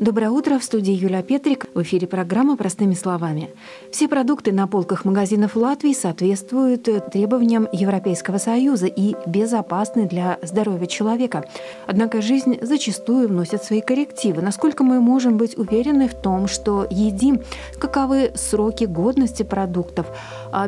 Доброе утро, в студии Юлия Петрик. В эфире программа «Простыми словами». Все продукты на полках магазинов Латвии соответствуют требованиям Европейского Союза и безопасны для здоровья человека. Однако жизнь зачастую вносит свои коррективы. Насколько мы можем быть уверены в том, что едим, каковы сроки годности продуктов,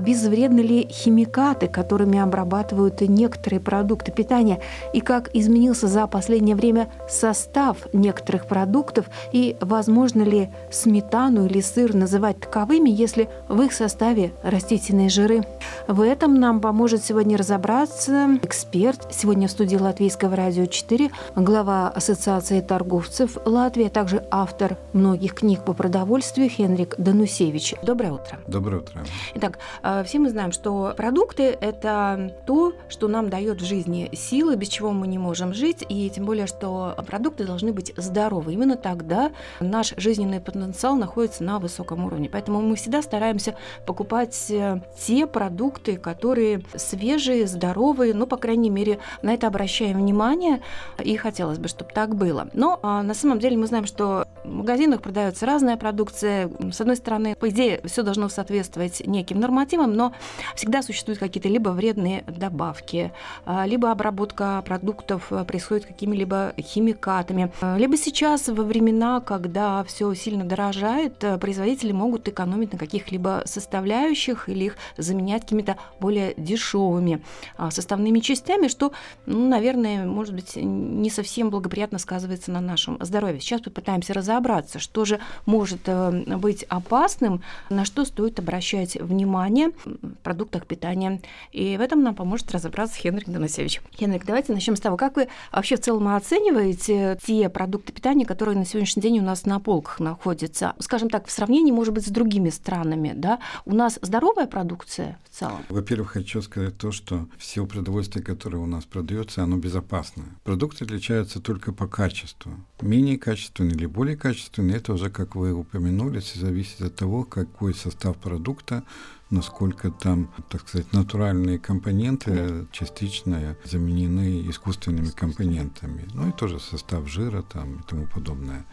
безвредны ли химикаты, которыми обрабатывают некоторые продукты питания, и как изменился за последнее время состав некоторых продуктов – и возможно ли сметану или сыр называть таковыми, если в их составе растительные жиры. В этом нам поможет сегодня разобраться эксперт, сегодня в студии Латвийского радио 4, глава Ассоциации торговцев Латвии, а также автор многих книг по продовольствию Хенрик Данусевич. Доброе утро. Доброе утро. Итак, все мы знаем, что продукты – это то, что нам дает в жизни силы, без чего мы не можем жить, и тем более, что продукты должны быть здоровы. Именно тогда да, наш жизненный потенциал находится на высоком уровне. Поэтому мы всегда стараемся покупать э, те продукты, которые свежие, здоровые, ну, по крайней мере, на это обращаем внимание, и хотелось бы, чтобы так было. Но а, на самом деле мы знаем, что в магазинах продается разная продукция. С одной стороны, по идее, все должно соответствовать неким нормативам, но всегда существуют какие-то либо вредные добавки, а, либо обработка продуктов э, происходит какими-либо химикатами, э, либо сейчас во времена когда все сильно дорожает, производители могут экономить на каких-либо составляющих или их заменять какими-то более дешевыми а, составными частями, что, ну, наверное, может быть, не совсем благоприятно сказывается на нашем здоровье. Сейчас попытаемся разобраться, что же может э, быть опасным, на что стоит обращать внимание в продуктах питания. И в этом нам поможет разобраться Хенрик Доносевич. Хенрик, давайте начнем с того, как вы вообще в целом оцениваете те продукты питания, которые на сегодняшний день у нас на полках находится. Скажем так, в сравнении, может быть, с другими странами, да, у нас здоровая продукция в целом? Во-первых, хочу сказать то, что все продовольствие, которое у нас продается, оно безопасное. Продукты отличаются только по качеству. Менее качественные или более качественные, это уже, как вы упомянули, зависит от того, какой состав продукта, насколько там, так сказать, натуральные компоненты частично заменены искусственными компонентами. Ну и тоже состав жира там и тому подобное.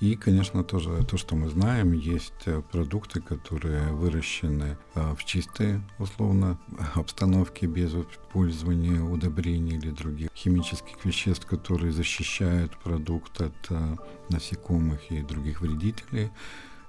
И, конечно, тоже то, что мы знаем, есть э, продукты, которые выращены э, в чистой, условно, обстановке, без использования удобрений или других химических веществ, которые защищают продукт от э, насекомых и других вредителей.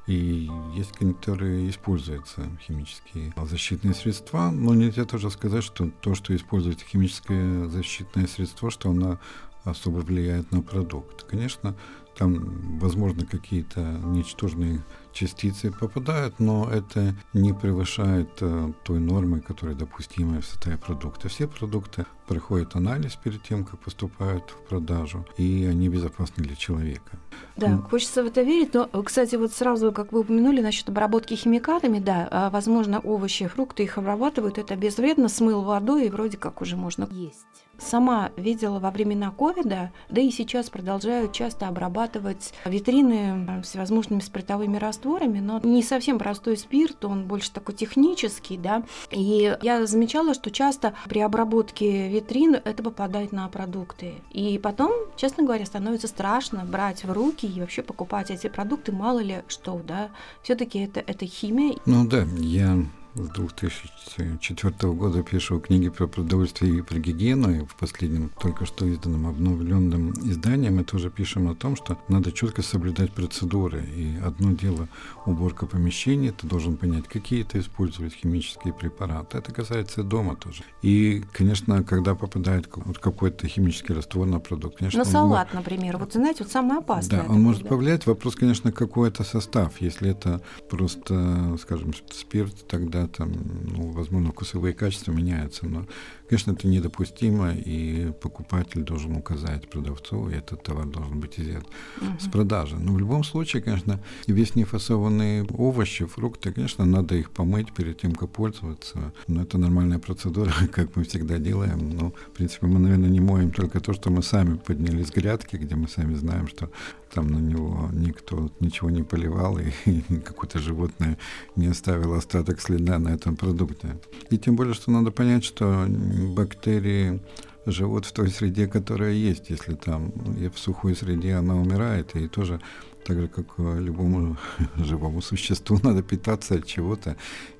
И есть, которые используются химические защитные средства, но нельзя тоже сказать, что то, что используется химическое защитное средство, что оно особо влияет на продукт. Конечно, там, возможно, какие-то ничтожные частицы попадают, но это не превышает э, той нормы, которая допустимая в составе продукта. Все продукты проходят анализ перед тем, как поступают в продажу, и они безопасны для человека. Да, ну. хочется в это верить, но, кстати, вот сразу, как вы упомянули насчет обработки химикатами, да, а, возможно, овощи, фрукты их обрабатывают, это безвредно, смыл водой, и вроде как уже можно есть. Сама видела во времена ковида, да и сейчас продолжают часто обрабатывать витрины всевозможными спиртовыми растворами, но не совсем простой спирт, он больше такой технический, да. И я замечала, что часто при обработке витрин это попадает на продукты. И потом, честно говоря, становится страшно брать в руки и вообще покупать эти продукты, мало ли что, да. Все-таки это, это химия. Ну да, я с 2004 года пишу книги про продовольствие и про гигиену, и в последнем только что изданном обновленном издании мы тоже пишем о том, что надо четко соблюдать процедуры. И одно дело уборка помещения, ты должен понять, какие ты используешь химические препараты. Это касается дома тоже. И, конечно, когда попадает вот какой-то химический раствор на продукт, конечно... На салат, может... например. Вот, знаете, вот самое опасное. Да, он может да. повлиять. Вопрос, конечно, какой это состав. Если это просто, скажем, спирт, тогда там, ну, возможно, вкусовые качества меняются, но, конечно, это недопустимо, и покупатель должен указать продавцу, и этот товар должен быть изъят угу. с продажи. Но в любом случае, конечно, весь нефасованные овощи, фрукты, конечно, надо их помыть перед тем, как пользоваться, но это нормальная процедура, как мы всегда делаем. Но, в принципе, мы, наверное, не моем только то, что мы сами подняли с грядки, где мы сами знаем, что там на него никто ничего не поливал, и, и какое-то животное не оставило остаток следа на этом продукте. И тем более, что надо понять, что бактерии живут в той среде, которая есть. Если там в сухой среде она умирает, и тоже так же, как любому живому существу, надо питаться от чего-то.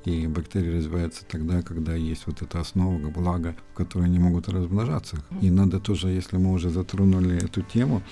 И бактерии развиваются тогда, когда есть вот эта основа, блага, в которой они могут размножаться. И надо тоже, если мы уже затронули эту тему,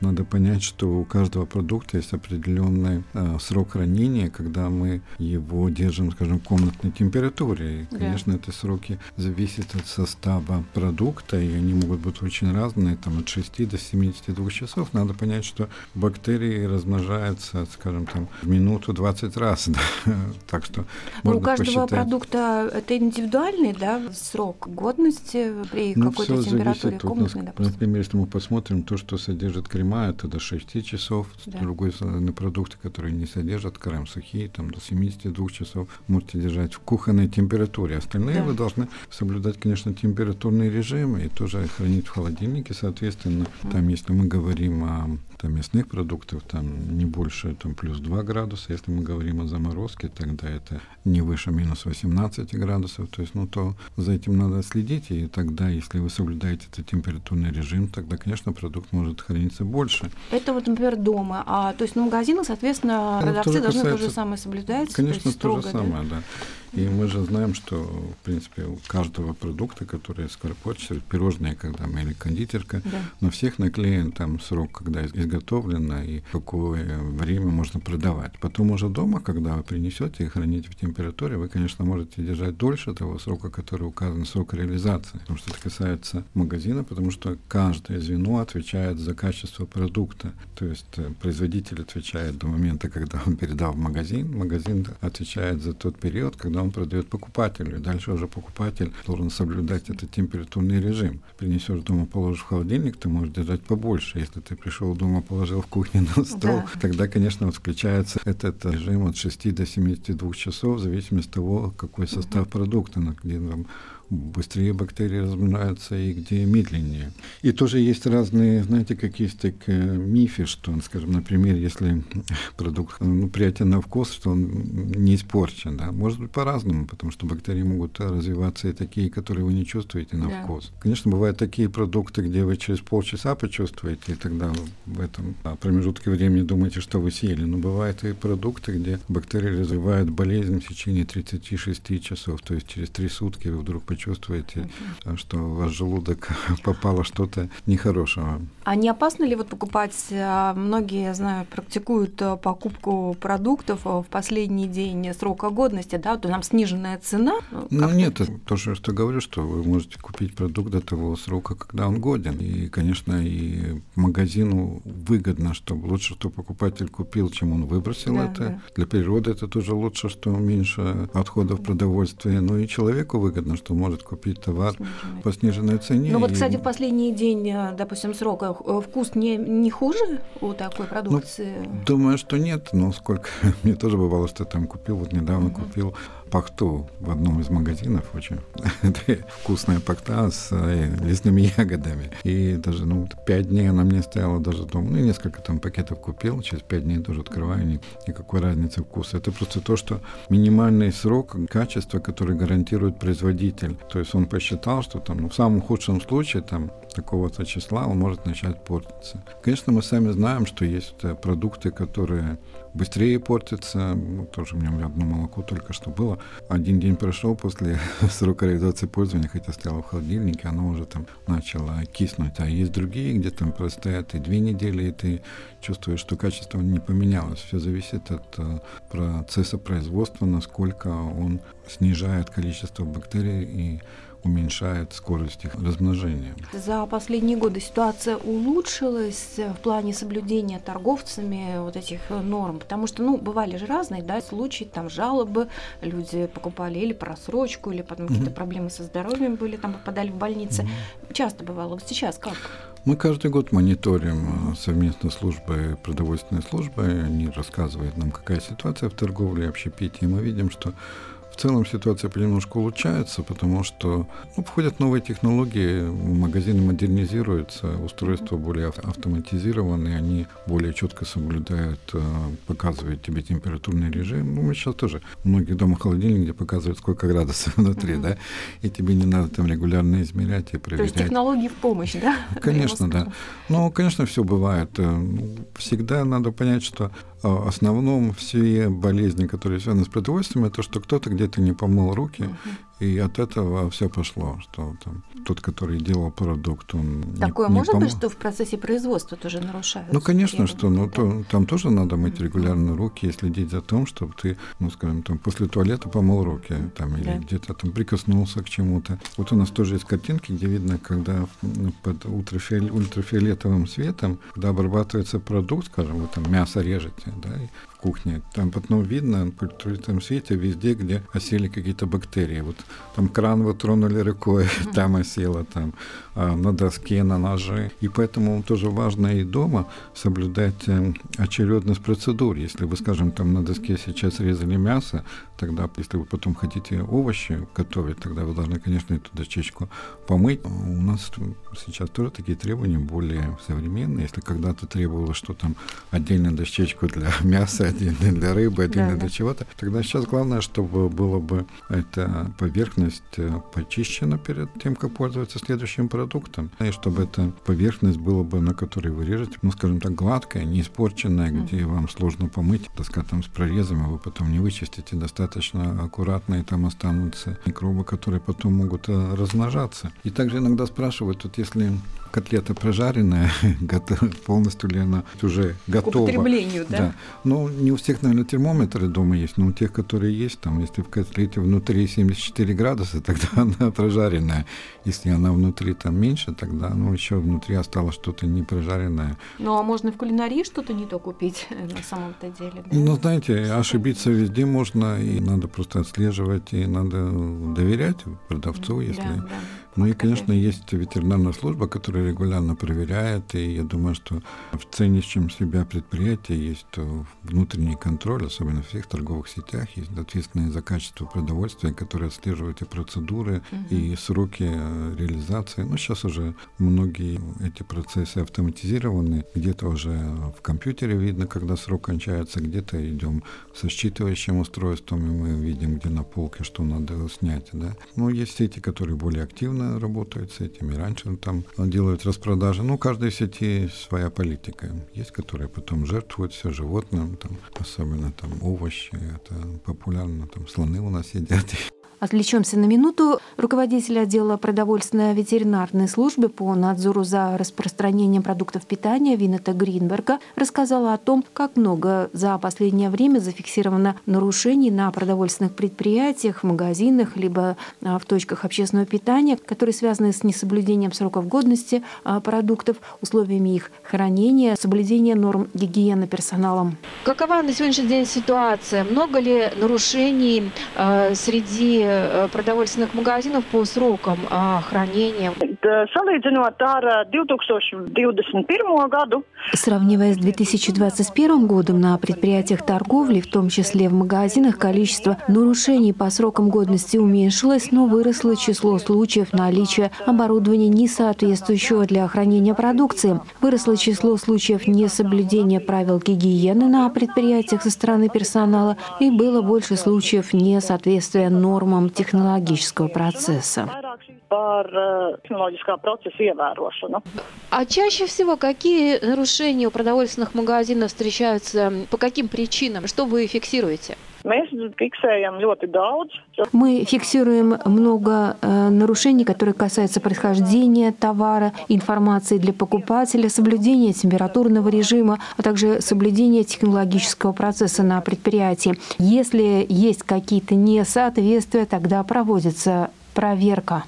надо понять, что у каждого продукта есть определенный э, срок хранения, когда мы его держим, скажем, в комнатной температуре. И, конечно, да. эти сроки зависят от состава продукта, и они могут быть очень разные, там от 6 до 72 часов. Надо понять, что бактерии размножаются, скажем, там в минуту 20 раз. Да? так что можно у каждого посчитать. продукта это индивидуальный, да, срок годности при ну, какой-то температуре комнатной, вот, Например, если мы посмотрим то, что содержит крема, это до 6 часов. Да. С другой стороны, продукты, которые не содержат крем, сухие, там до 72 часов можете держать в кухонной температуре. Остальные да. вы должны соблюдать, конечно, температурный режим и тоже хранить в холодильнике, соответственно. Там, если мы говорим о там, мясных продуктов, там не больше там, плюс 2 градуса. Если мы говорим о заморозке, тогда это не выше минус 18 градусов. То есть, ну, то за этим надо следить, и тогда, если вы соблюдаете этот температурный режим, тогда, конечно, продукт может храниться больше. Это вот, например, дома. А, то есть на магазинах, соответственно, ну, продавцы должны касается, то же самое соблюдать? Конечно, то, строго, то же самое, да. да. И мы же знаем, что, в принципе, у каждого продукта, который скоро портится, пирожные, когда мы или кондитерка, да. на всех наклеен там срок, когда изготовлено и какое время можно продавать. Потом уже дома, когда вы принесете и храните в температуре, вы, конечно, можете держать дольше того срока, который указан срок реализации. Потому что это касается магазина, потому что каждое звено отвечает за качество продукта. То есть э, производитель отвечает до момента, когда он передал в магазин, магазин отвечает за тот период, когда он продает покупателю. И дальше уже покупатель должен соблюдать этот температурный режим. Принесешь дома, положишь в холодильник, ты можешь держать побольше. Если ты пришел дома, положил в кухне на стол, да. тогда, конечно, вот включается этот режим от 6 до 72 часов, в зависимости от того, какой состав продукта, где там быстрее бактерии размножаются и где медленнее. И тоже есть разные, знаете, как есть так э, мифы, что, скажем, например, если продукт ну, приятен на вкус, что он не испорчен, да, может быть по-разному, потому что бактерии могут развиваться и такие, которые вы не чувствуете на да. вкус. Конечно, бывают такие продукты, где вы через полчаса почувствуете, и тогда в этом промежутке времени думаете, что вы съели. Но бывают и продукты, где бактерии развивают болезнь в течение 36 часов, то есть через 3 сутки вы вдруг почувствуете чувствуете, что в ваш желудок попало что-то нехорошего. А не опасно ли вот покупать, а, многие, я знаю, практикуют а, покупку продуктов в последний день срока годности, да, то там сниженная цена? Ну, ну нет, это то, что говорю, что вы можете купить продукт до того срока, когда он годен. И, конечно, и магазину выгодно, чтобы лучше, что покупатель купил, чем он выбросил да, это. Да. Для природы это тоже лучше, что меньше отходов продовольствия. Ну и человеку выгодно, что может купить товар по сниженной цене. Ну вот, кстати, в последний день, э, допустим, срока э, вкус не, не хуже у такой продукции? Ну, думаю, что нет, но сколько... Мне тоже бывало, что там купил, вот недавно угу. купил пахту в одном из магазинов, очень вкусная пахта с э, лесными ягодами. И даже, ну, пять дней она мне стояла даже дома. Ну, несколько там пакетов купил, через пять дней тоже открываю, ни, никакой разницы вкуса. Это просто то, что минимальный срок качества, который гарантирует производитель. То есть он посчитал, что там, ну, в самом худшем случае, там, такого-то числа он может начать портиться. Конечно, мы сами знаем, что есть э, продукты, которые быстрее портятся. Ну, тоже у меня одно молоко только что было. Один день прошел после срока реализации пользования, хотя стояло в холодильнике, оно уже там начало киснуть. А есть другие, где там простоят и две недели, и ты чувствуешь, что качество не поменялось. Все зависит от э, процесса производства, насколько он снижает количество бактерий и уменьшает скорость их размножения. За последние годы ситуация улучшилась в плане соблюдения торговцами вот этих норм, потому что, ну, бывали же разные, да, случаи, там жалобы, люди покупали или просрочку, или потом mm-hmm. какие-то проблемы со здоровьем были, там попадали в больницы. Mm-hmm. Часто бывало. Сейчас как? Мы каждый год мониторим э, совместно службы, продовольственной службы. Они рассказывают нам, какая ситуация в торговле, общепите. И мы видим, что целом ситуация понемножку улучшается, потому что ну, входят новые технологии, магазины модернизируются, устройства более автоматизированные, они более четко соблюдают, э, показывают тебе температурный режим. Ну, мы сейчас тоже многие дома холодильник, где показывают, сколько градусов внутри, да, и тебе не надо там регулярно измерять и проверять. То есть технологии в помощь, да? Конечно, да. Ну, конечно, все бывает. Э, всегда надо понять, что в основном все болезни, которые связаны с продовольствием, это что кто-то где-то не помыл руки, uh-huh. И от этого все пошло, что там тот, который делал продукт, он Такое не, может не пом... быть, что в процессе производства тоже нарушают? Ну, конечно, что, ну, то, там тоже надо мыть регулярно руки и следить за том, чтобы ты, ну, скажем, там, после туалета помыл руки, там, или да. где-то там прикоснулся к чему-то. Вот у нас тоже есть картинки, где видно, когда под ультрафиолетовым светом, когда обрабатывается продукт, скажем, вы там мясо режете, да, и кухне. Там потом видно при этом свете везде, где осели какие-то бактерии. Вот там кран вот тронули рукой, там осело, там а, на доске, на ноже. И поэтому тоже важно и дома соблюдать э, очередность процедур. Если вы, скажем, там на доске сейчас резали мясо, тогда, если вы потом хотите овощи готовить, тогда вы должны, конечно, эту дощечку помыть. У нас сейчас тоже такие требования более современные. Если когда-то требовалось, что там отдельную дощечку для мяса, отдельно для рыбы, отдельно да, для да. чего-то. Тогда сейчас главное, чтобы было бы эта поверхность э, почищена перед тем, как пользоваться следующим продуктом. И чтобы эта поверхность была бы, на которой вы режете, ну, скажем так, гладкая, не испорченная, mm. где вам сложно помыть, доска там с прорезами, вы потом не вычистите достаточно аккуратно, и там останутся микробы, которые потом могут э, размножаться. И также иногда спрашивают, вот если котлета прожаренная, полностью ли она уже готова. К употреблению, да? да. Ну, не у всех, наверное, термометры дома есть, но у тех, которые есть, там, если в котлете внутри 74 градуса, тогда она прожаренная. Если она внутри там меньше, тогда, ну, еще внутри осталось что-то не прожаренное. Ну, а можно в кулинарии что-то не то купить на самом-то деле, да? Ну, знаете, ошибиться везде можно, и надо просто отслеживать, и надо доверять продавцу, если... Да, да ну и, конечно, есть ветеринарная служба, которая регулярно проверяет, и я думаю, что в ценящем себя предприятии есть внутренний контроль, особенно в всех торговых сетях, есть ответственные за качество продовольствия, которые отслеживают и процедуры, угу. и сроки э, реализации. Ну, сейчас уже многие эти процессы автоматизированы, где-то уже в компьютере видно, когда срок кончается, где-то идем со считывающим устройством, и мы видим, где на полке что надо снять. Да? Ну, есть сети, которые более активно активно работают с этим, и раньше там делают распродажи. Ну, каждой сети своя политика. Есть, которые потом жертвуют все животным, там, особенно там овощи, это популярно, там слоны у нас едят. Отвлечемся на минуту. Руководитель отдела продовольственно-ветеринарной службы по надзору за распространением продуктов питания Винета Гринберга рассказала о том, как много за последнее время зафиксировано нарушений на продовольственных предприятиях, в магазинах, либо а, в точках общественного питания, которые связаны с несоблюдением сроков годности а, продуктов, условиями их хранения, соблюдением норм гигиены персоналом. Какова на сегодняшний день ситуация? Много ли нарушений а, среди продовольственных магазинов по срокам хранения. Сравнивая с 2021 годом на предприятиях торговли, в том числе в магазинах, количество нарушений по срокам годности уменьшилось, но выросло число случаев наличия оборудования, не соответствующего для хранения продукции. Выросло число случаев несоблюдения правил гигиены на предприятиях со стороны персонала и было больше случаев несоответствия нормам итогам технологического процесса. А чаще всего какие нарушения у продовольственных магазинов встречаются? По каким причинам? Что вы фиксируете? Мы фиксируем много э, нарушений, которые касаются происхождения товара, информации для покупателя, соблюдения температурного режима, а также соблюдения технологического процесса на предприятии. Если есть какие-то несоответствия, тогда проводится проверка.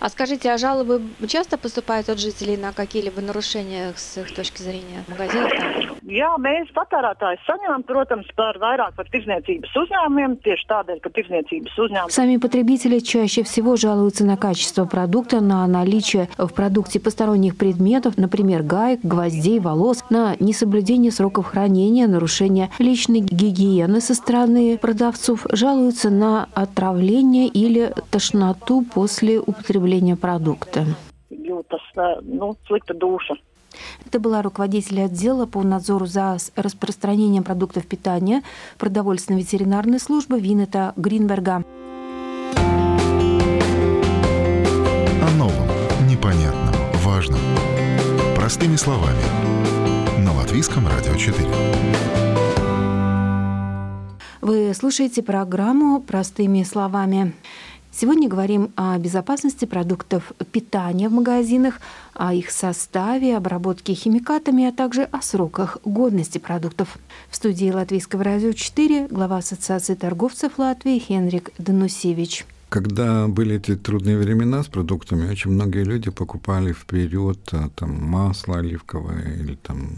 А скажите, а жалобы часто поступают от жителей на какие-либо нарушения с их точки зрения в магазинах? Там? Jā, mēs patērētājs saņemam, protams, par vairāk par tirzniecības uzņēmumiem, tieši tādēļ, ka tirzniecības uzņēmumi. Сами потребители чаще всего жалуются на качество продукта, на наличие в продукте посторонних предметов, например, гаек, гвоздей, волос, на несоблюдение сроков хранения, нарушение личной гигиены со стороны продавцов, жалуются на отравление или тошноту после употребления продукта. Jūtas, nu, slikta duša. Это была руководитель отдела по надзору за распространением продуктов питания продовольственно-ветеринарной службы Винета Гринберга. О новом, непонятном, важном. Простыми словами. На Латвийском радио 4. Вы слушаете программу «Простыми словами». Сегодня говорим о безопасности продуктов питания в магазинах, о их составе, обработке химикатами, а также о сроках годности продуктов. В студии Латвийского радио 4 глава Ассоциации торговцев Латвии Хенрик Данусевич. Когда были эти трудные времена с продуктами, очень многие люди покупали вперед а, там, масло оливковое или там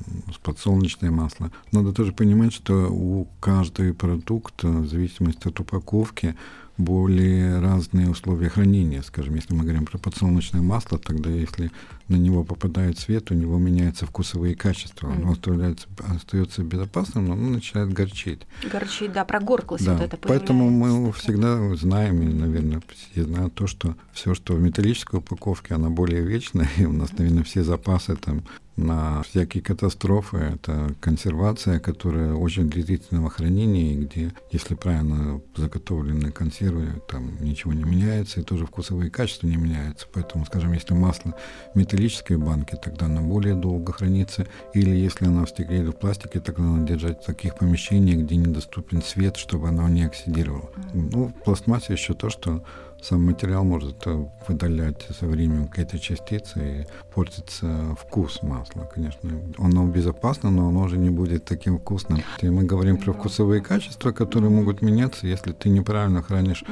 подсолнечное масло. Надо тоже понимать, что у каждого продукта, в зависимости от упаковки, более разные условия хранения. Скажем, если мы говорим про подсолнечное масло, тогда если на него попадает свет, у него меняются вкусовые качества. Mm. Оно остается, остается безопасным, но оно начинает горчить. Горчить, да, прогорклость да. вот это Поэтому мы всегда знаем, и, наверное, все знают то, что все, что в металлической упаковке, она более вечная, и у нас, наверное, все запасы там на всякие катастрофы. Это консервация, которая очень длительного хранения, где, если правильно заготовленные консервы, там ничего не меняется, и тоже вкусовые качества не меняются. Поэтому, скажем, если масло в металлической банке, тогда оно более долго хранится. Или если оно в стекле или в пластике, тогда надо держать в таких помещениях, где недоступен свет, чтобы оно не оксидировало. Ну, в пластмассе еще то, что сам материал может э, выдалять со временем какие-то частицы и портится вкус масла, конечно. Оно безопасно, но оно уже не будет таким вкусным. И мы говорим про вкусовые качества, которые могут меняться, если ты неправильно хранишь,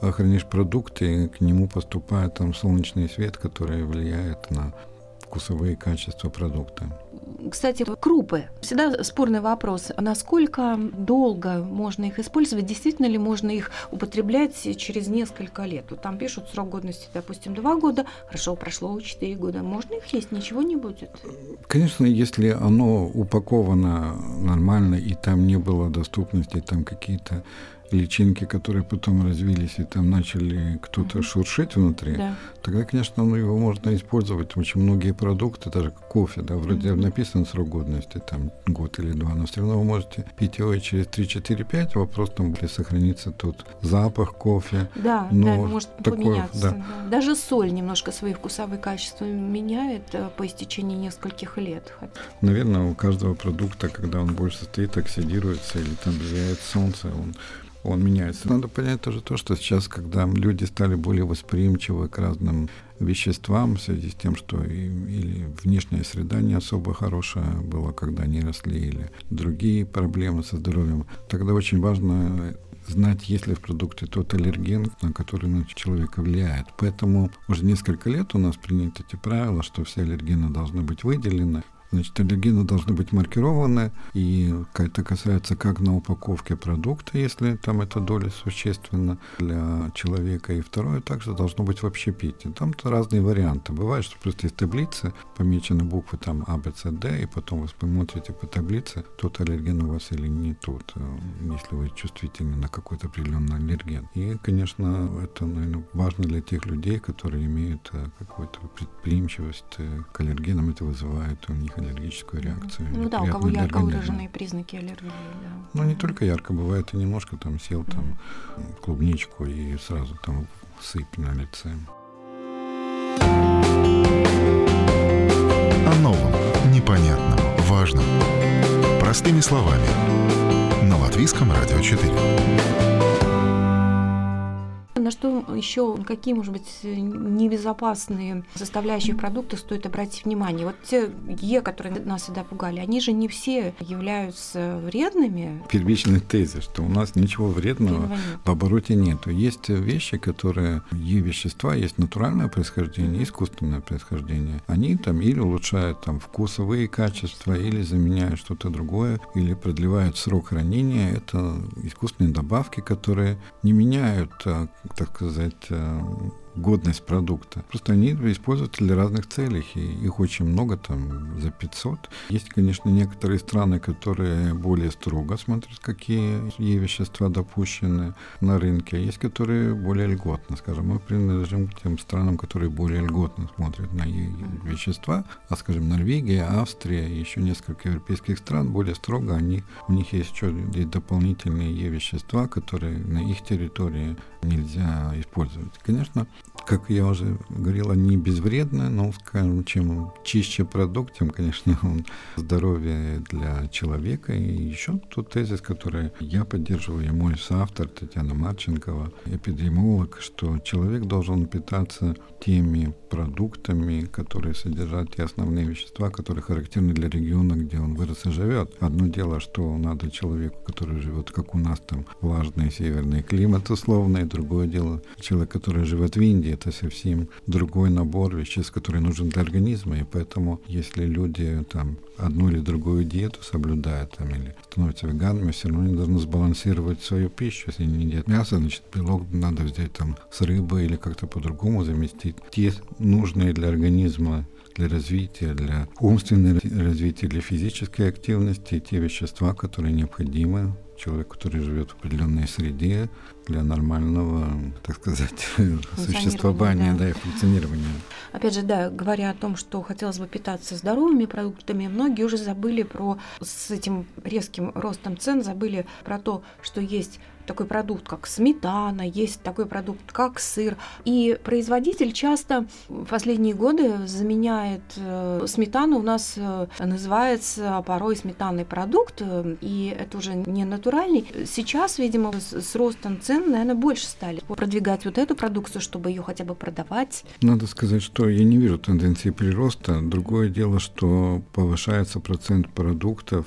хранишь продукты, и к нему поступает там солнечный свет, который влияет на вкусовые качества продукта. Кстати, крупы. Всегда спорный вопрос. Насколько долго можно их использовать? Действительно ли можно их употреблять через несколько лет? Вот там пишут срок годности, допустим, два года. Хорошо, прошло четыре года. Можно их есть? Ничего не будет? Конечно, если оно упаковано нормально, и там не было доступности, там какие-то личинки, которые потом развились и там начали кто-то mm-hmm. шуршить внутри, да. тогда, конечно, ну, его можно использовать. Очень многие продукты, даже кофе, да, вроде mm-hmm. написан срок годности, там год или два, но все равно вы можете пить его и через 3-4-5, вопрос там, где сохранится тот запах кофе. Да, но да, может такое, поменяться. Да. Да. Даже соль немножко свои вкусовые качества меняет э, по истечении нескольких лет. Наверное, у каждого продукта, когда он больше стоит, оксидируется или там влияет солнце, он он меняется. Надо понять тоже то, что сейчас, когда люди стали более восприимчивы к разным веществам в связи с тем, что и, или внешняя среда не особо хорошая была, когда они росли, или другие проблемы со здоровьем, тогда очень важно знать, есть ли в продукте тот аллерген, на который на человека влияет. Поэтому уже несколько лет у нас приняты эти правила, что все аллергены должны быть выделены. Значит, аллергены должны быть маркированы, и это касается как на упаковке продукта, если там эта доля существенна для человека, и второе также должно быть в общепите. Там разные варианты. Бывает, что просто есть таблицы, помечены буквы там А, Б, С, Д, и потом вы смотрите по таблице, тот аллерген у вас или не тот, э, если вы чувствительны на какой-то определенный аллерген. И, конечно, это, наверное, важно для тех людей, которые имеют э, какую-то предприимчивость э, к аллергенам, это вызывает у них аллергическую реакцию. Ну да, у кого ярко выраженные признаки аллергии. Да. Ну не только ярко, бывает и немножко там сел там клубничку и сразу там сыпь на лице. О новом, непонятном, важном. Простыми словами. На Латвийском радио 4. На что еще, какие, может быть, небезопасные составляющие продукта стоит обратить внимание? Вот те Е, которые нас всегда пугали, они же не все являются вредными. Первичный тезис, что у нас ничего вредного в обороте нету. Есть вещи, которые, Е-вещества, есть натуральное происхождение, искусственное происхождение. Они там или улучшают там вкусовые качества, или заменяют что-то другое, или продлевают срок хранения. Это искусственные добавки, которые не меняют, а, так сказать, а, годность продукта. Просто они используются для разных целей, и их очень много, там, за 500. Есть, конечно, некоторые страны, которые более строго смотрят, какие вещества допущены на рынке, а есть, которые более льготно, скажем, мы принадлежим к тем странам, которые более льготно смотрят на вещества, а, скажем, Норвегия, Австрия, еще несколько европейских стран более строго, они, у них есть еще есть дополнительные вещества, которые на их территории нельзя использовать. Конечно, как я уже говорил, они безвредны, но, скажем, чем чище продукт, тем, конечно, он здоровье для человека. И еще тот тезис, который я поддерживаю, и мой соавтор Татьяна Марченкова, эпидемиолог, что человек должен питаться теми продуктами, которые содержат те основные вещества, которые характерны для региона, где он вырос и живет. Одно дело, что надо человеку, который живет, как у нас, там, влажный северный климат условный, другое дело человек, который живет в Индии, это совсем другой набор веществ, который нужен для организма, и поэтому, если люди там одну или другую диету соблюдают там, или становятся веганами, все равно они должны сбалансировать свою пищу. Если не едят мясо, значит белок надо взять там с рыбы или как-то по-другому заместить. Те нужные для организма для развития, для умственного развития, для физической активности, те вещества, которые необходимы человек, который живет в определенной среде для нормального, так сказать, существования да. Да, и функционирования. Опять же, да, говоря о том, что хотелось бы питаться здоровыми продуктами, многие уже забыли про с этим резким ростом цен, забыли про то, что есть такой продукт, как сметана, есть такой продукт, как сыр. И производитель часто в последние годы заменяет э, сметану, у нас э, называется порой сметанный продукт, э, и это уже не натуральный. Сейчас, видимо, с, ростом цен, наверное, больше стали продвигать вот эту продукцию, чтобы ее хотя бы продавать. Надо сказать, что я не вижу тенденции прироста. Другое дело, что повышается процент продуктов,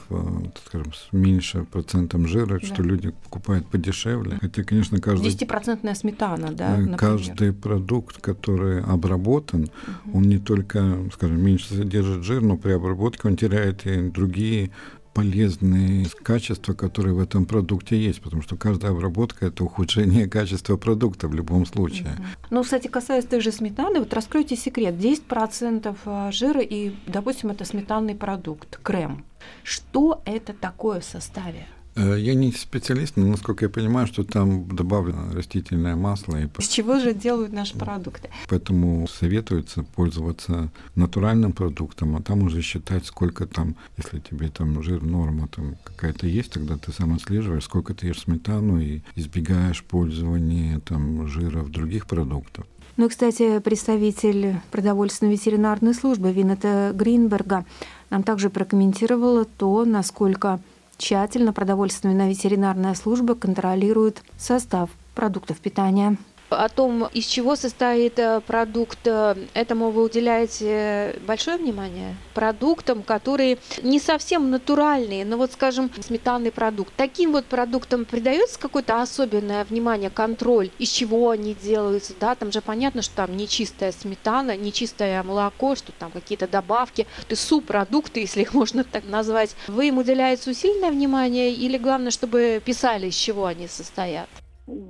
скажем, с меньше процентом жира, да. что люди покупают по дешевле. Хотя, конечно, каждый... 10% сметана, да, например. Каждый продукт, который обработан, угу. он не только, скажем, меньше содержит жир, но при обработке он теряет и другие полезные качества, которые в этом продукте есть, потому что каждая обработка это ухудшение качества продукта в любом случае. Ну, кстати, касаясь той же сметаны, вот раскройте секрет: 10% а, жира и, допустим, это сметанный продукт, крем. Что это такое в составе? Э, я не специалист, но насколько я понимаю, что там добавлено растительное масло. И... Из чего же делают наши продукты? Поэтому советуется пользоваться натуральным продуктом, а там уже считать, сколько там, если тебе там жир норма там какая-то есть, тогда ты сам отслеживаешь, сколько ты ешь сметану и избегаешь пользования там жира в других продуктах. Ну и, кстати, представитель продовольственной ветеринарной службы Винета Гринберга нам также прокомментировала то, насколько Тщательно продовольственная ветеринарная служба контролирует состав продуктов питания о том, из чего состоит э, продукт, э, этому вы уделяете большое внимание? Продуктам, которые не совсем натуральные, но вот, скажем, сметанный продукт. Таким вот продуктам придается какое-то особенное внимание, контроль, из чего они делаются, да, там же понятно, что там нечистая сметана, нечистое молоко, что там какие-то добавки, это субпродукты, если их можно так назвать. Вы им уделяете усиленное внимание или главное, чтобы писали, из чего они состоят?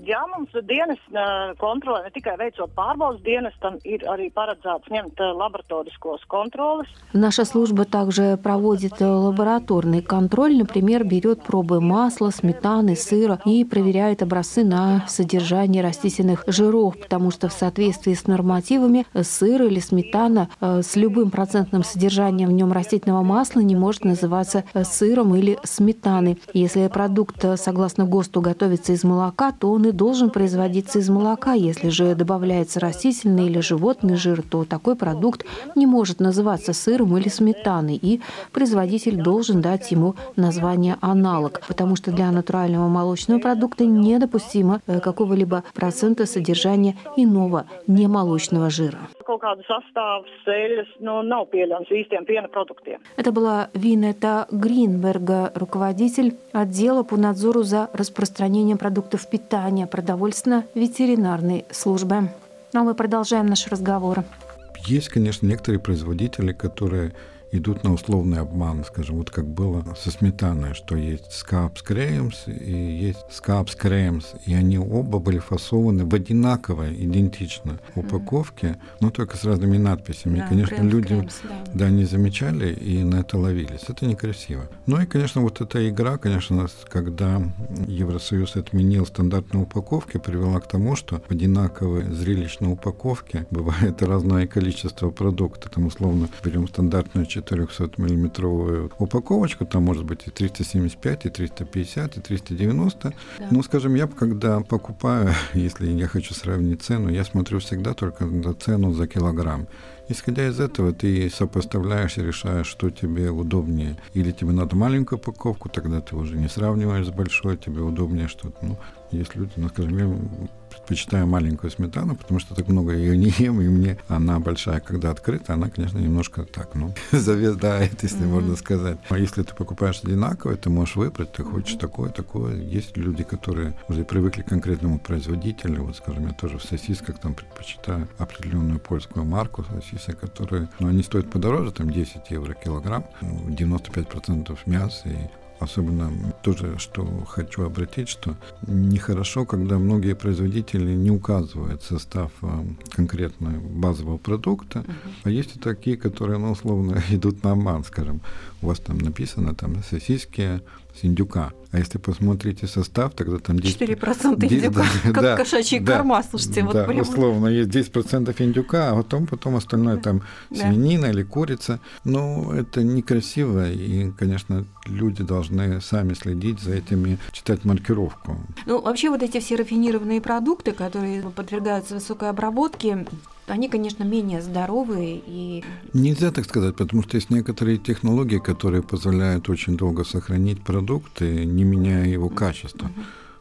Jā, mums dienas kontrolē ne tikai veicot pārbaudas dienestam, ir arī paredzēts ņemt лабораторискos контролес. Наша служба также проводит лабораторный контроль, например, берет пробы масла, сметаны, сыра и проверяет образцы на содержание растительных жиров, потому что в соответствии с нормативами сыр или сметана с любым процентным содержанием в нем растительного масла не может называться сыром или сметаной. Если продукт, согласно ГОСТу, готовится из молока, то то он и должен производиться из молока. Если же добавляется растительный или животный жир, то такой продукт не может называться сыром или сметаной, и производитель должен дать ему название аналог, потому что для натурального молочного продукта недопустимо э, какого-либо процента содержания иного немолочного жира. Это была Винета Гринберга, руководитель отдела по надзору за распространением продуктов питания продовольственно-ветеринарной службы. Но мы продолжаем наш разговор. Есть, конечно, некоторые производители, которые идут на условный обман, скажем, вот как было со сметаной, что есть скапс кремс и есть скапс кремс, и они оба были фасованы в одинаковой, идентично упаковке, но только с разными надписями. Да, и, конечно, люди кремс, да. да, не замечали и на это ловились. Это некрасиво. Ну и, конечно, вот эта игра, конечно, когда Евросоюз отменил стандартные упаковки, привела к тому, что в одинаковой зрелищной упаковке бывает разное количество продукта. Там, условно, берем стандартную 400-миллиметровую упаковочку, там может быть и 375, и 350, и 390. Да. Ну, скажем, я когда покупаю, если я хочу сравнить цену, я смотрю всегда только на цену за килограмм. Исходя из этого, ты сопоставляешь и решаешь, что тебе удобнее. Или тебе надо маленькую упаковку, тогда ты уже не сравниваешь с большой, тебе удобнее что-то. Ну, есть люди, ну, скажем, я предпочитаю маленькую сметану, потому что так много ее не ем, и мне она большая, когда открыта, она, конечно, немножко так, ну, завязает, если mm-hmm. можно сказать. А если ты покупаешь одинаковое, ты можешь выбрать, ты хочешь такое, такое. Есть люди, которые уже привыкли к конкретному производителю. Вот, скажем, я тоже в сосисках там предпочитаю определенную польскую марку сосисок, которые, ну, они стоят подороже, там 10 евро килограмм, 95% мяса и Особенно тоже, что хочу обратить, что нехорошо, когда многие производители не указывают состав а, конкретного базового продукта, uh-huh. а есть и такие, которые, ну, условно, идут на обман, скажем. У вас там написано там сосиски индюка. А если посмотрите состав, тогда там 10... 4% индюка, да, как да, кошачий да, корма, слушайте. Да, вот условно, есть 10% индюка, а потом, потом остальное там свинина или курица. Ну, это некрасиво, и, конечно, люди должны сами следить за этими, читать маркировку. Ну, вообще вот эти все рафинированные продукты, которые подвергаются высокой обработке, они, конечно, менее здоровые и... Нельзя так сказать, потому что есть некоторые технологии, которые позволяют очень долго сохранить продукты, не меняя его качество.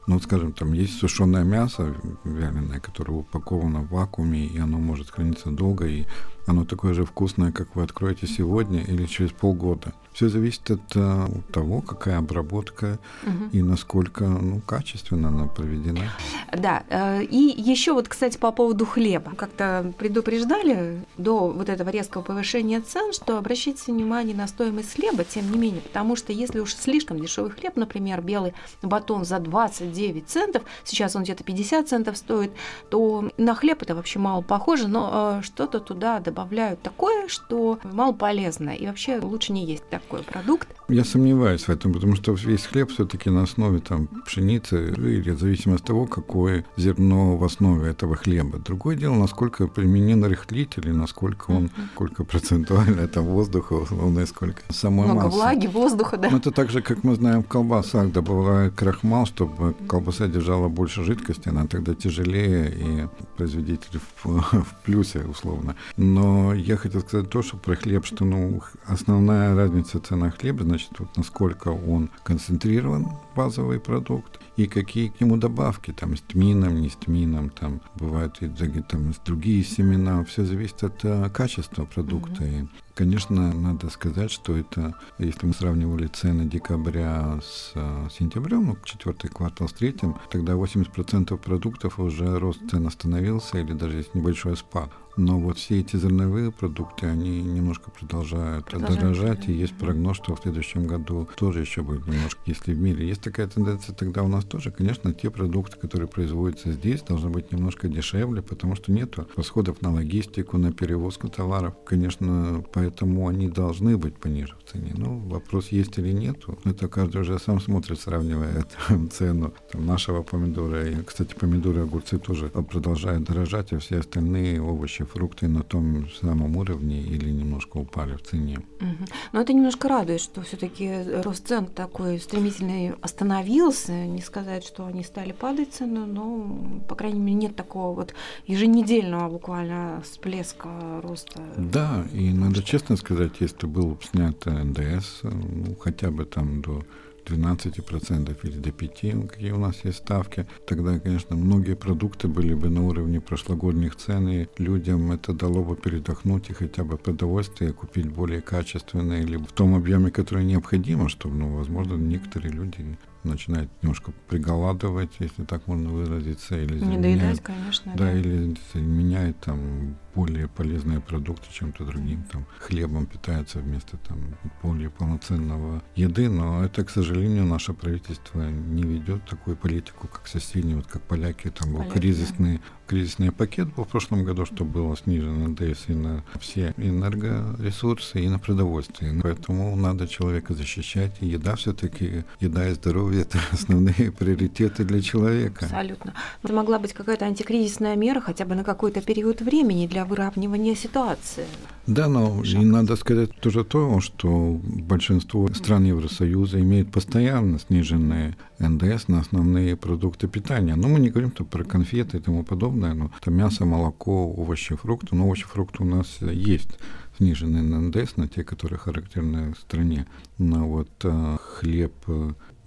Ну, скажем, там есть сушеное мясо вяленое, которое упаковано в вакууме, и оно может храниться долго, и оно такое же вкусное, как вы откроете сегодня или через полгода. Все зависит от, э, от того, какая обработка угу. и насколько ну, качественно она проведена. Да, э, и еще вот, кстати, по поводу хлеба. Как-то предупреждали до вот этого резкого повышения цен, что обращайте внимание на стоимость хлеба, тем не менее, потому что если уж слишком дешевый хлеб, например, белый батон за 29 центов, сейчас он где-то 50 центов стоит, то на хлеб это вообще мало похоже, но э, что-то туда добавляют такое, что мало полезно, и вообще лучше не есть так такой продукт. Я сомневаюсь в этом, потому что весь хлеб все-таки на основе там пшеницы или в зависимости от того, какое зерно в основе этого хлеба. Другое дело, насколько применен рыхлитель и насколько он, сколько процентуально там воздуха, условно, и сколько самой Много массы. влаги, воздуха, да. Но это так же, как мы знаем в колбасах, добавляют крахмал, чтобы колбаса держала больше жидкости, она тогда тяжелее, и производитель в, в плюсе, условно. Но я хотел сказать то, что про хлеб, что ну, основная разница цена хлеба, значит, вот насколько он концентрирован, базовый продукт, и какие к нему добавки, там, с тмином, не с тмином, там, бывают и там, другие семена, все зависит от а, качества продукта. Mm-hmm. И, конечно, надо сказать, что это, если мы сравнивали цены декабря с а, сентябрем, ну, четвертый квартал с третьим, тогда 80% продуктов уже рост цен остановился, или даже есть небольшой спад. Но вот все эти зерновые продукты, они немножко продолжают, продолжают дорожать, и есть прогноз, что в следующем году тоже еще будет немножко, если в мире есть такая тенденция, тогда у нас тоже, конечно, те продукты, которые производятся здесь, должны быть немножко дешевле, потому что нет расходов на логистику, на перевозку товаров. Конечно, поэтому они должны быть пониже цене. Ну, вопрос есть или нет, это каждый уже сам смотрит, сравнивая цену там, нашего помидора. И, кстати, помидоры и огурцы тоже продолжают дорожать, а все остальные овощи, фрукты на том самом уровне или немножко упали в цене. Угу. Но это немножко радует, что все-таки рост цен такой стремительный остановился. Не сказать, что они стали падать цены, но, по крайней мере, нет такого вот еженедельного буквально всплеска роста. Да, и надо честно сказать, если был снят НДС, ну, хотя бы там до 12% или до 5%, какие у нас есть ставки, тогда, конечно, многие продукты были бы на уровне прошлогодних цен, и людям это дало бы передохнуть и хотя бы продовольствие купить более качественное или в том объеме, который необходимо, чтобы, ну, возможно, некоторые люди начинает немножко приголадывать, если так можно выразиться, или не доедать, конечно, да, да, или меняет там более полезные продукты чем-то другим, там хлебом питается вместо там более полноценного еды, но это, к сожалению, наше правительство не ведет такую политику, как соседние, вот как поляки, там был поляки, кризисный кризисный пакет был в прошлом году, что было снижено НДС и на все энергоресурсы, и на продовольствие. Поэтому надо человека защищать, и еда все-таки, еда и здоровье это основные приоритеты для человека. Абсолютно. Это могла быть какая-то антикризисная мера хотя бы на какой-то период времени для выравнивания ситуации. Да, но и надо сказать тоже то, что большинство стран Евросоюза имеют постоянно сниженные НДС на основные продукты питания. Но мы не говорим -то про конфеты и тому подобное, но это мясо, молоко, овощи, фрукты. Но овощи, фрукты у нас есть сниженный НДС на те, которые характерны стране. Но вот а, хлеб,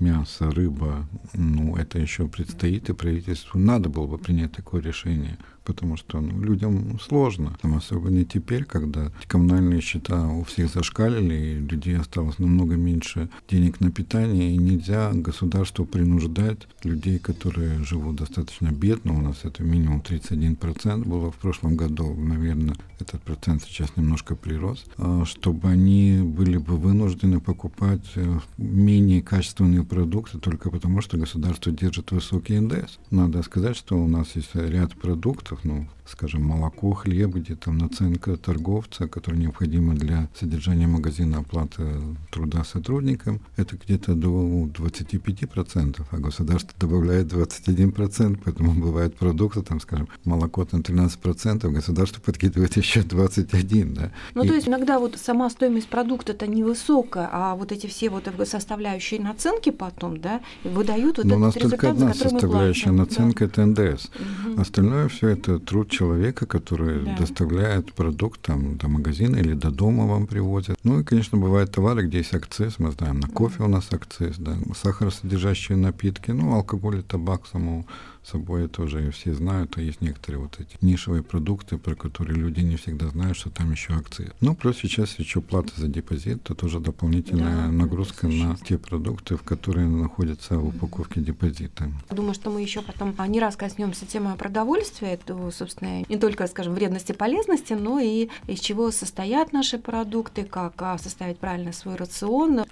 мясо, рыба, ну, это еще предстоит, и правительству надо было бы принять такое решение потому что ну, людям сложно, там, особенно теперь, когда коммунальные счета у всех зашкалили, и людей осталось намного меньше денег на питание, и нельзя государству принуждать людей, которые живут достаточно бедно, у нас это минимум 31% было в прошлом году, наверное, этот процент сейчас немножко прирос, а, чтобы они были бы вынуждены покупать э, менее качественные продукты только потому, что государство держит высокий НДС. Надо сказать, что у нас есть ряд продуктов, продуктов, ну, скажем, молоко, хлеб, где там наценка торговца, которая необходима для содержания магазина оплаты труда сотрудникам, это где-то до 25%, а государство добавляет 21%, поэтому бывают продукты, там, скажем, молоко там 13%, государство подкидывает еще 21%, да. Ну, И... то есть иногда вот сама стоимость продукта-то невысокая, а вот эти все вот составляющие наценки потом, да, выдают вот Но этот у нас только одна составляющая наценка да. – это НДС. Угу. Остальное все это это труд человека, который да. доставляет продукт там, до магазина или до дома вам привозят. Ну и, конечно, бывают товары, где есть акциз, мы знаем, на кофе у нас акциз, да, сахаросодержащие напитки, ну, алкоголь и табак само собой тоже все знают, а есть некоторые вот эти нишевые продукты, про которые люди не всегда знают, что там еще акции. Ну, плюс сейчас еще плата за депозит, это тоже дополнительная да, нагрузка на те продукты, в которые находятся в упаковке депозита. Думаю, что мы еще потом не раз коснемся темы продовольствия, это, собственно, не только, скажем, вредности, полезности, но и из чего состоят наши продукты, как а, составить правильно свой рацион.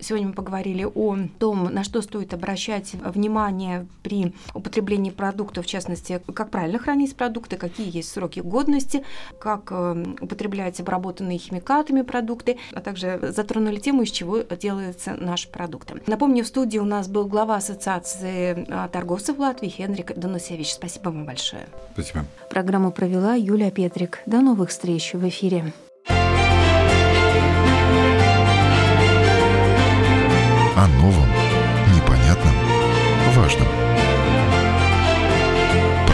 Сегодня мы поговорили о том, на что стоит обращать внимание при употреблении употреблении продуктов, в частности, как правильно хранить продукты, какие есть сроки годности, как э, употреблять обработанные химикатами продукты, а также затронули тему, из чего делаются наши продукты. Напомню, в студии у нас был глава Ассоциации э, торговцев Латвии Хенрик Донусевич. Спасибо вам большое. Спасибо. Программу провела Юлия Петрик. До новых встреч в эфире. О новом, непонятном, важном.